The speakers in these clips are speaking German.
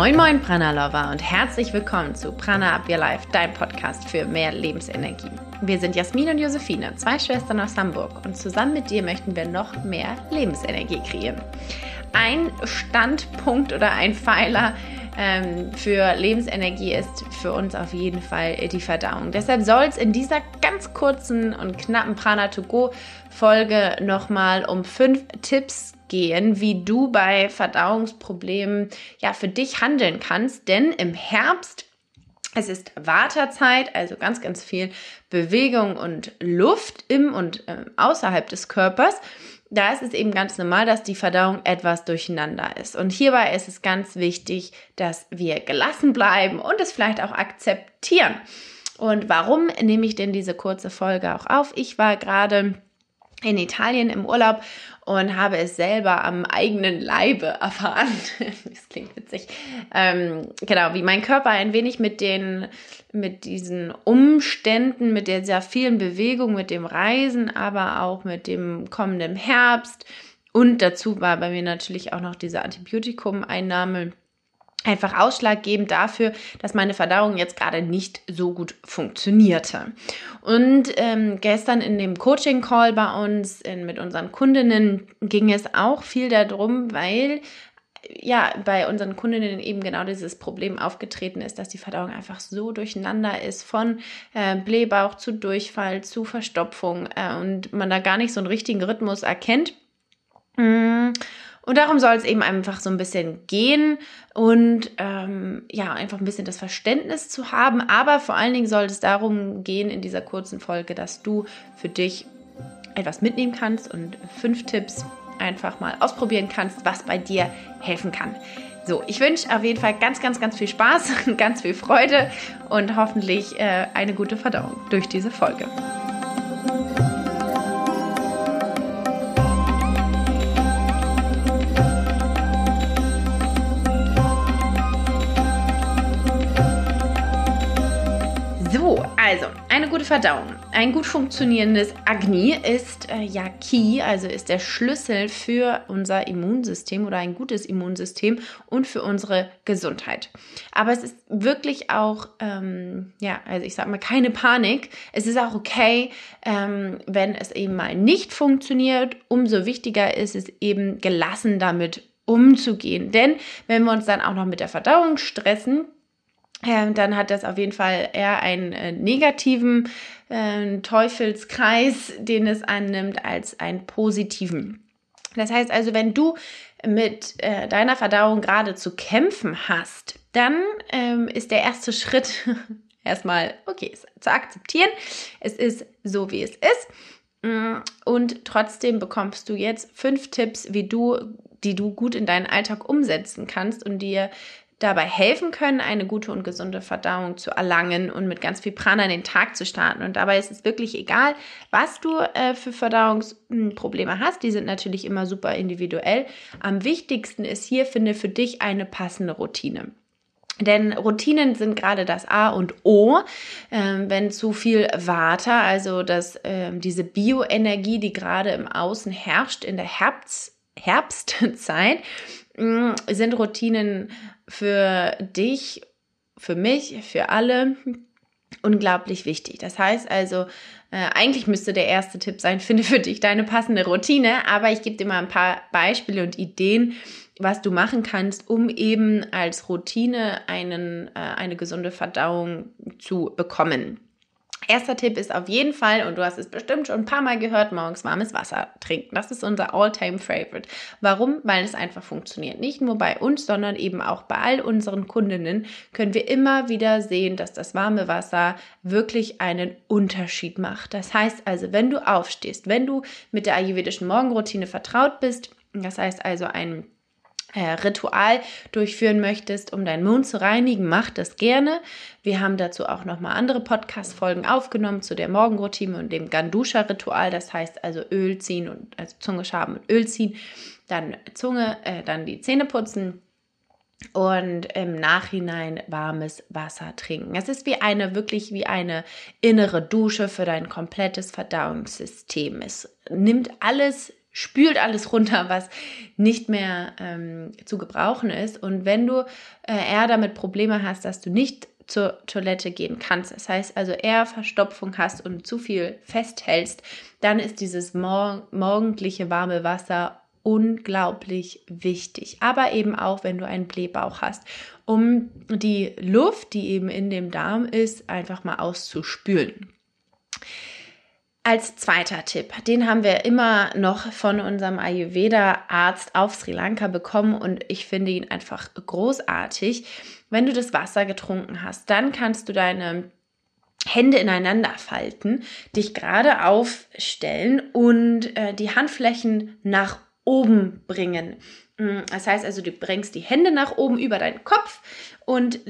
Moin Moin Prana Lover und herzlich willkommen zu Prana Up Your Life, dein Podcast für mehr Lebensenergie. Wir sind Jasmin und Josephine, zwei Schwestern aus Hamburg und zusammen mit dir möchten wir noch mehr Lebensenergie kreieren. Ein Standpunkt oder ein Pfeiler ähm, für Lebensenergie ist für uns auf jeden Fall die Verdauung. Deshalb soll es in dieser ganz kurzen und knappen Prana to Go Folge nochmal um fünf Tipps gehen, wie du bei Verdauungsproblemen ja für dich handeln kannst. Denn im Herbst es ist Wartezeit, also ganz, ganz viel Bewegung und Luft im und äh, außerhalb des Körpers. Da ist es eben ganz normal, dass die Verdauung etwas durcheinander ist. Und hierbei ist es ganz wichtig, dass wir gelassen bleiben und es vielleicht auch akzeptieren. Und warum nehme ich denn diese kurze Folge auch auf? Ich war gerade in Italien im Urlaub und habe es selber am eigenen Leibe erfahren. das klingt witzig. Ähm, genau, wie mein Körper ein wenig mit den, mit diesen Umständen, mit der sehr vielen Bewegung, mit dem Reisen, aber auch mit dem kommenden Herbst und dazu war bei mir natürlich auch noch diese Antibiotikum-Einnahme einfach ausschlaggebend dafür, dass meine Verdauung jetzt gerade nicht so gut funktionierte. Und ähm, gestern in dem Coaching-Call bei uns in, mit unseren Kundinnen ging es auch viel darum, weil ja, bei unseren Kundinnen eben genau dieses Problem aufgetreten ist, dass die Verdauung einfach so durcheinander ist, von äh, Blähbauch zu Durchfall zu Verstopfung äh, und man da gar nicht so einen richtigen Rhythmus erkennt. Mm. Und darum soll es eben einfach so ein bisschen gehen und ähm, ja, einfach ein bisschen das Verständnis zu haben. Aber vor allen Dingen soll es darum gehen in dieser kurzen Folge, dass du für dich etwas mitnehmen kannst und fünf Tipps einfach mal ausprobieren kannst, was bei dir helfen kann. So, ich wünsche auf jeden Fall ganz, ganz, ganz viel Spaß, ganz viel Freude und hoffentlich äh, eine gute Verdauung durch diese Folge. Also, eine gute Verdauung. Ein gut funktionierendes Agni ist äh, ja Key, also ist der Schlüssel für unser Immunsystem oder ein gutes Immunsystem und für unsere Gesundheit. Aber es ist wirklich auch, ähm, ja, also ich sag mal, keine Panik. Es ist auch okay, ähm, wenn es eben mal nicht funktioniert. Umso wichtiger ist es eben gelassen damit umzugehen. Denn wenn wir uns dann auch noch mit der Verdauung stressen, ähm, dann hat das auf jeden Fall eher einen äh, negativen äh, Teufelskreis, den es annimmt, als einen positiven. Das heißt also, wenn du mit äh, deiner Verdauung gerade zu kämpfen hast, dann ähm, ist der erste Schritt erstmal, okay, zu akzeptieren. Es ist so, wie es ist. Mm, und trotzdem bekommst du jetzt fünf Tipps, wie du, die du gut in deinen Alltag umsetzen kannst und dir dabei helfen können, eine gute und gesunde Verdauung zu erlangen und mit ganz viel Prana in den Tag zu starten. Und dabei ist es wirklich egal, was du äh, für Verdauungsprobleme hast. Die sind natürlich immer super individuell. Am wichtigsten ist hier, finde für dich eine passende Routine. Denn Routinen sind gerade das A und O. Ähm, wenn zu viel Water, also dass ähm, diese Bioenergie, die gerade im Außen herrscht, in der Herbst, Herbstzeit, sind Routinen für dich, für mich, für alle unglaublich wichtig. Das heißt also, äh, eigentlich müsste der erste Tipp sein, finde für dich deine passende Routine, aber ich gebe dir mal ein paar Beispiele und Ideen, was du machen kannst, um eben als Routine einen, äh, eine gesunde Verdauung zu bekommen. Erster Tipp ist auf jeden Fall, und du hast es bestimmt schon ein paar Mal gehört, morgens warmes Wasser trinken. Das ist unser All-Time-Favorite. Warum? Weil es einfach funktioniert. Nicht nur bei uns, sondern eben auch bei all unseren Kundinnen können wir immer wieder sehen, dass das warme Wasser wirklich einen Unterschied macht. Das heißt also, wenn du aufstehst, wenn du mit der ayurvedischen Morgenroutine vertraut bist, das heißt also ein Ritual durchführen möchtest, um deinen Mund zu reinigen, mach das gerne. Wir haben dazu auch nochmal andere Podcast-Folgen aufgenommen zu der Morgenroutine und dem Gandusha-Ritual. Das heißt also Öl ziehen und also Zunge schaben und Öl ziehen, dann Zunge, äh, dann die Zähne putzen und im Nachhinein warmes Wasser trinken. Es ist wie eine, wirklich wie eine innere Dusche für dein komplettes Verdauungssystem. Es nimmt alles spült alles runter, was nicht mehr ähm, zu gebrauchen ist. Und wenn du äh, eher damit Probleme hast, dass du nicht zur Toilette gehen kannst, das heißt also eher Verstopfung hast und zu viel festhältst, dann ist dieses mor morgendliche warme Wasser unglaublich wichtig. Aber eben auch, wenn du einen Blähbauch hast, um die Luft, die eben in dem Darm ist, einfach mal auszuspülen. Als zweiter Tipp, den haben wir immer noch von unserem Ayurveda-Arzt auf Sri Lanka bekommen und ich finde ihn einfach großartig. Wenn du das Wasser getrunken hast, dann kannst du deine Hände ineinander falten, dich gerade aufstellen und äh, die Handflächen nach oben bringen. Mm, das heißt also, du bringst die Hände nach oben über deinen Kopf und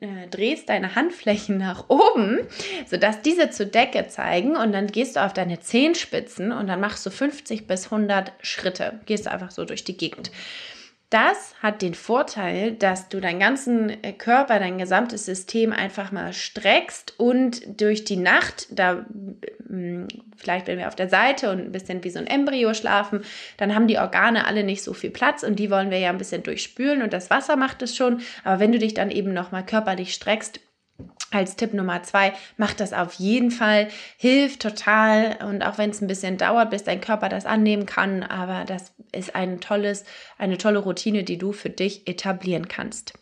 äh, drehst deine Handflächen nach oben, sodass diese zur Decke zeigen und dann gehst du auf deine Zehenspitzen und dann machst du 50 bis 100 Schritte. Gehst einfach so durch die Gegend. Das hat den Vorteil, dass du deinen ganzen äh, Körper, dein gesamtes System einfach mal streckst und durch die Nacht, da mm, vielleicht wenn wir auf der Seite und ein bisschen wie so ein Embryo schlafen, dann haben die Organe alle nicht so viel Platz und die wollen wir ja ein bisschen durchspülen und das Wasser macht es schon. Aber wenn du dich dann eben nochmal körperlich streckst, als Tipp Nummer zwei, mach das auf jeden Fall, hilft total und auch wenn es ein bisschen dauert, bis dein Körper das annehmen kann, aber das ist ein tolles, eine tolle Routine, die du für dich etablieren kannst.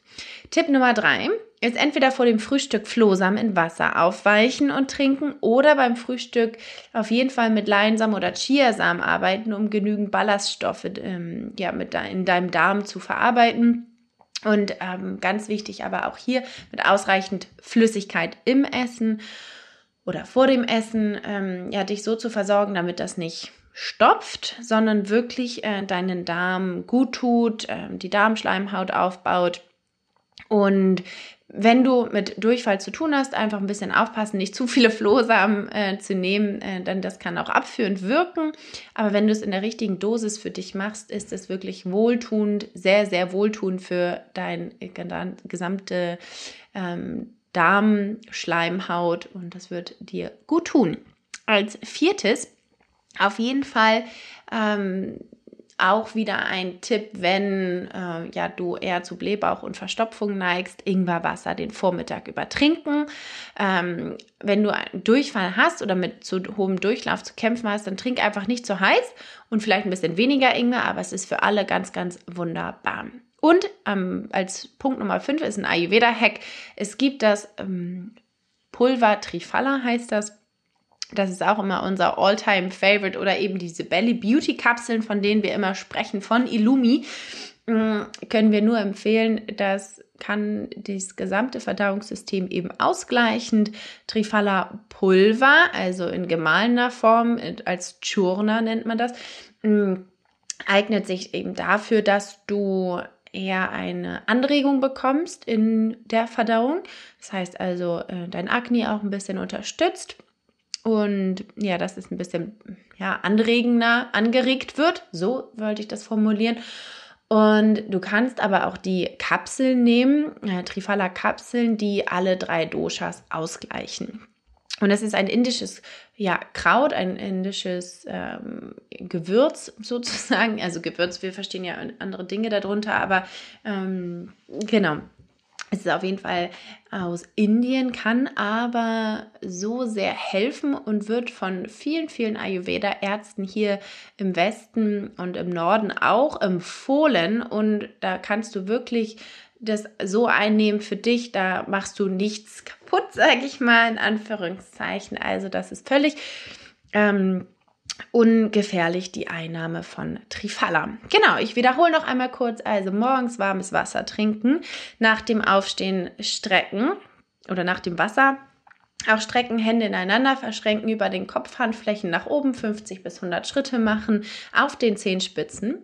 Tipp Nummer drei ist entweder vor dem Frühstück Flohsamen in Wasser aufweichen und trinken oder beim Frühstück auf jeden Fall mit Leinsamen oder Chiasamen arbeiten, um genügend Ballaststoffe ähm, ja, mit de in deinem Darm zu verarbeiten und ähm, ganz wichtig aber auch hier mit ausreichend Flüssigkeit im Essen oder vor dem Essen, ähm, ja, dich so zu versorgen, damit das nicht stopft, sondern wirklich äh, deinen Darm gut tut, äh, die Darmschleimhaut aufbaut. Und wenn du mit Durchfall zu tun hast, einfach ein bisschen aufpassen, nicht zu viele Flohsamen äh, zu nehmen, äh, denn das kann auch abführend wirken. Aber wenn du es in der richtigen Dosis für dich machst, ist es wirklich wohltuend, sehr, sehr wohltuend für dein gesamte ähm, Darmschleimhaut und das wird dir gut tun. Als viertes auf jeden Fall ähm, auch wieder ein Tipp, wenn äh, ja du eher zu Blähbauch und Verstopfung neigst, Ingwerwasser den Vormittag übertrinken. Ähm, wenn du einen Durchfall hast oder mit zu hohem Durchlauf zu kämpfen hast, dann trink einfach nicht zu heiß und vielleicht ein bisschen weniger Ingwer, aber es ist für alle ganz, ganz wunderbar. Und ähm, als Punkt Nummer 5 ist ein Ayurveda-Hack. Es gibt das ähm, Pulver Trifala, heißt das. Das ist auch immer unser All-Time-Favorite oder eben diese Belly Beauty Kapseln, von denen wir immer sprechen, von Illumi. Mm, können wir nur empfehlen, das kann das gesamte Verdauungssystem eben ausgleichend. Trifala Pulver, also in gemahlener Form, als Churna nennt man das, mm, eignet sich eben dafür, dass du eher eine Anregung bekommst in der Verdauung. Das heißt also, äh, dein Akne auch ein bisschen unterstützt und ja, dass es ein bisschen ja, anregender angeregt wird. So wollte ich das formulieren. Und du kannst aber auch die Kapseln nehmen, äh, Trifala-Kapseln, die alle drei Doshas ausgleichen. Und das ist ein indisches ja, Kraut, ein indisches ähm, Gewürz sozusagen. Also Gewürz, wir verstehen ja andere Dinge darunter, aber ähm, genau, es ist auf jeden Fall aus Indien, kann aber so sehr helfen und wird von vielen, vielen Ayurveda-Ärzten hier im Westen und im Norden auch empfohlen. Und da kannst du wirklich das so einnehmen für dich. Da machst du nichts kaputt, sage ich mal, in Anführungszeichen. Also das ist völlig. Ähm, ungefährlich die Einnahme von Trifala. Genau, ich wiederhole noch einmal kurz. Also morgens warmes Wasser trinken, nach dem Aufstehen strecken oder nach dem Wasser auch strecken, Hände ineinander verschränken, über den Kopf, Handflächen nach oben, 50 bis 100 Schritte machen, auf den Zehenspitzen.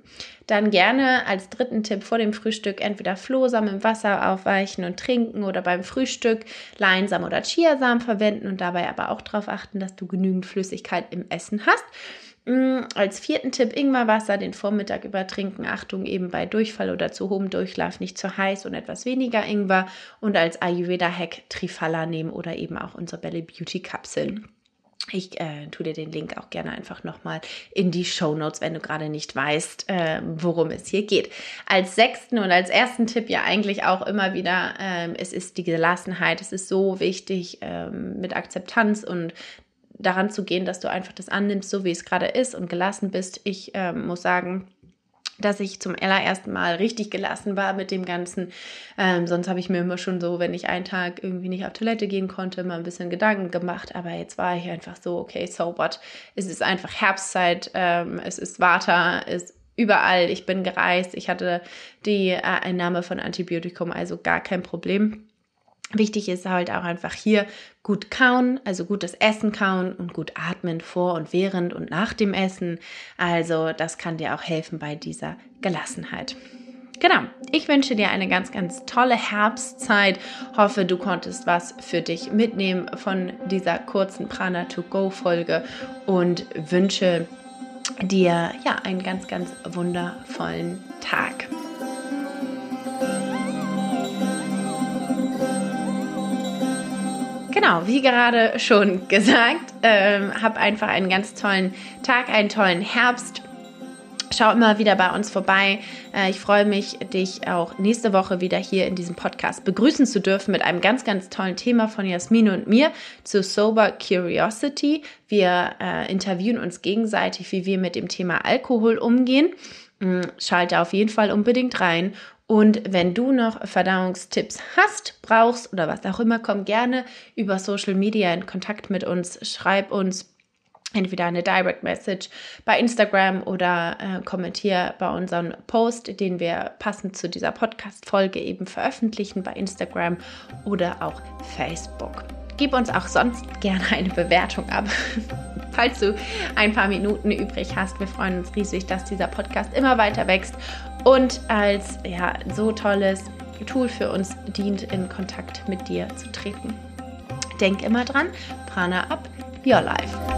Dann gerne als dritten Tipp vor dem Frühstück entweder Flohsamen im Wasser aufweichen und trinken oder beim Frühstück Leinsamen oder Chiasamen verwenden und dabei aber auch darauf achten, dass du genügend Flüssigkeit im Essen hast. Mm, als vierten Tipp Ingwerwasser den Vormittag über trinken. Achtung eben bei Durchfall oder zu hohem Durchlauf nicht zu heiß und etwas weniger Ingwer. Und als Ayurveda-Hack Trifala nehmen oder eben auch unsere Belly Beauty Kapseln. Ich äh, tue dir den Link auch gerne einfach nochmal in die Show Notes, wenn du gerade nicht weißt, äh, worum es hier geht. Als sechsten und als ersten Tipp ja eigentlich auch immer wieder, äh, es ist die Gelassenheit. Es ist so wichtig, ähm, mit Akzeptanz und daran zu gehen, dass du einfach das annimmst, so wie es gerade ist und gelassen bist. Ich ähm, muss sagen, dass ich zum allerersten Mal richtig gelassen war mit dem Ganzen. Ähm, sonst habe ich mir immer schon so, wenn ich einen Tag irgendwie nicht auf Toilette gehen konnte, mal ein bisschen Gedanken gemacht. Aber jetzt war ich einfach so, okay, so what? Es ist einfach Herbstzeit, ähm, es ist Water, es ist überall. Ich bin gereist, ich hatte die äh, Einnahme von Antibiotikum, also gar kein Problem. Wichtig ist halt auch einfach hier gut kauen, also gutes Essen kauen und gut atmen vor und während und nach dem Essen. Also das kann dir auch helfen bei dieser Gelassenheit. Genau, ich wünsche dir eine ganz, ganz tolle Herbstzeit. Hoffe, du konntest was für dich mitnehmen von dieser kurzen Prana to Go Folge und wünsche dir ja einen ganz, ganz wundervollen Tag. Genau, wie gerade schon gesagt, ähm, hab einfach einen ganz tollen Tag, einen tollen Herbst. Schau immer wieder bei uns vorbei. Äh, ich freue mich, dich auch nächste Woche wieder hier in diesem Podcast begrüßen zu dürfen mit einem ganz, ganz tollen Thema von Jasmin und mir zu Sober Curiosity. Wir äh, interviewen uns gegenseitig, wie wir mit dem Thema Alkohol umgehen. Mm, schalte auf jeden Fall unbedingt rein und wenn du noch Verdauungstipps hast, brauchst oder was auch immer, komm gerne über Social Media in Kontakt mit uns. Schreib uns entweder eine Direct Message bei Instagram oder äh, kommentier bei unserem Post, den wir passend zu dieser Podcast-Folge eben veröffentlichen bei Instagram oder auch Facebook. Gib uns auch sonst gerne eine Bewertung ab, falls du ein paar Minuten übrig hast. Wir freuen uns riesig, dass dieser Podcast immer weiter wächst und als ja, so tolles Tool für uns dient, in Kontakt mit dir zu treten. Denk immer dran, Prana up, your life.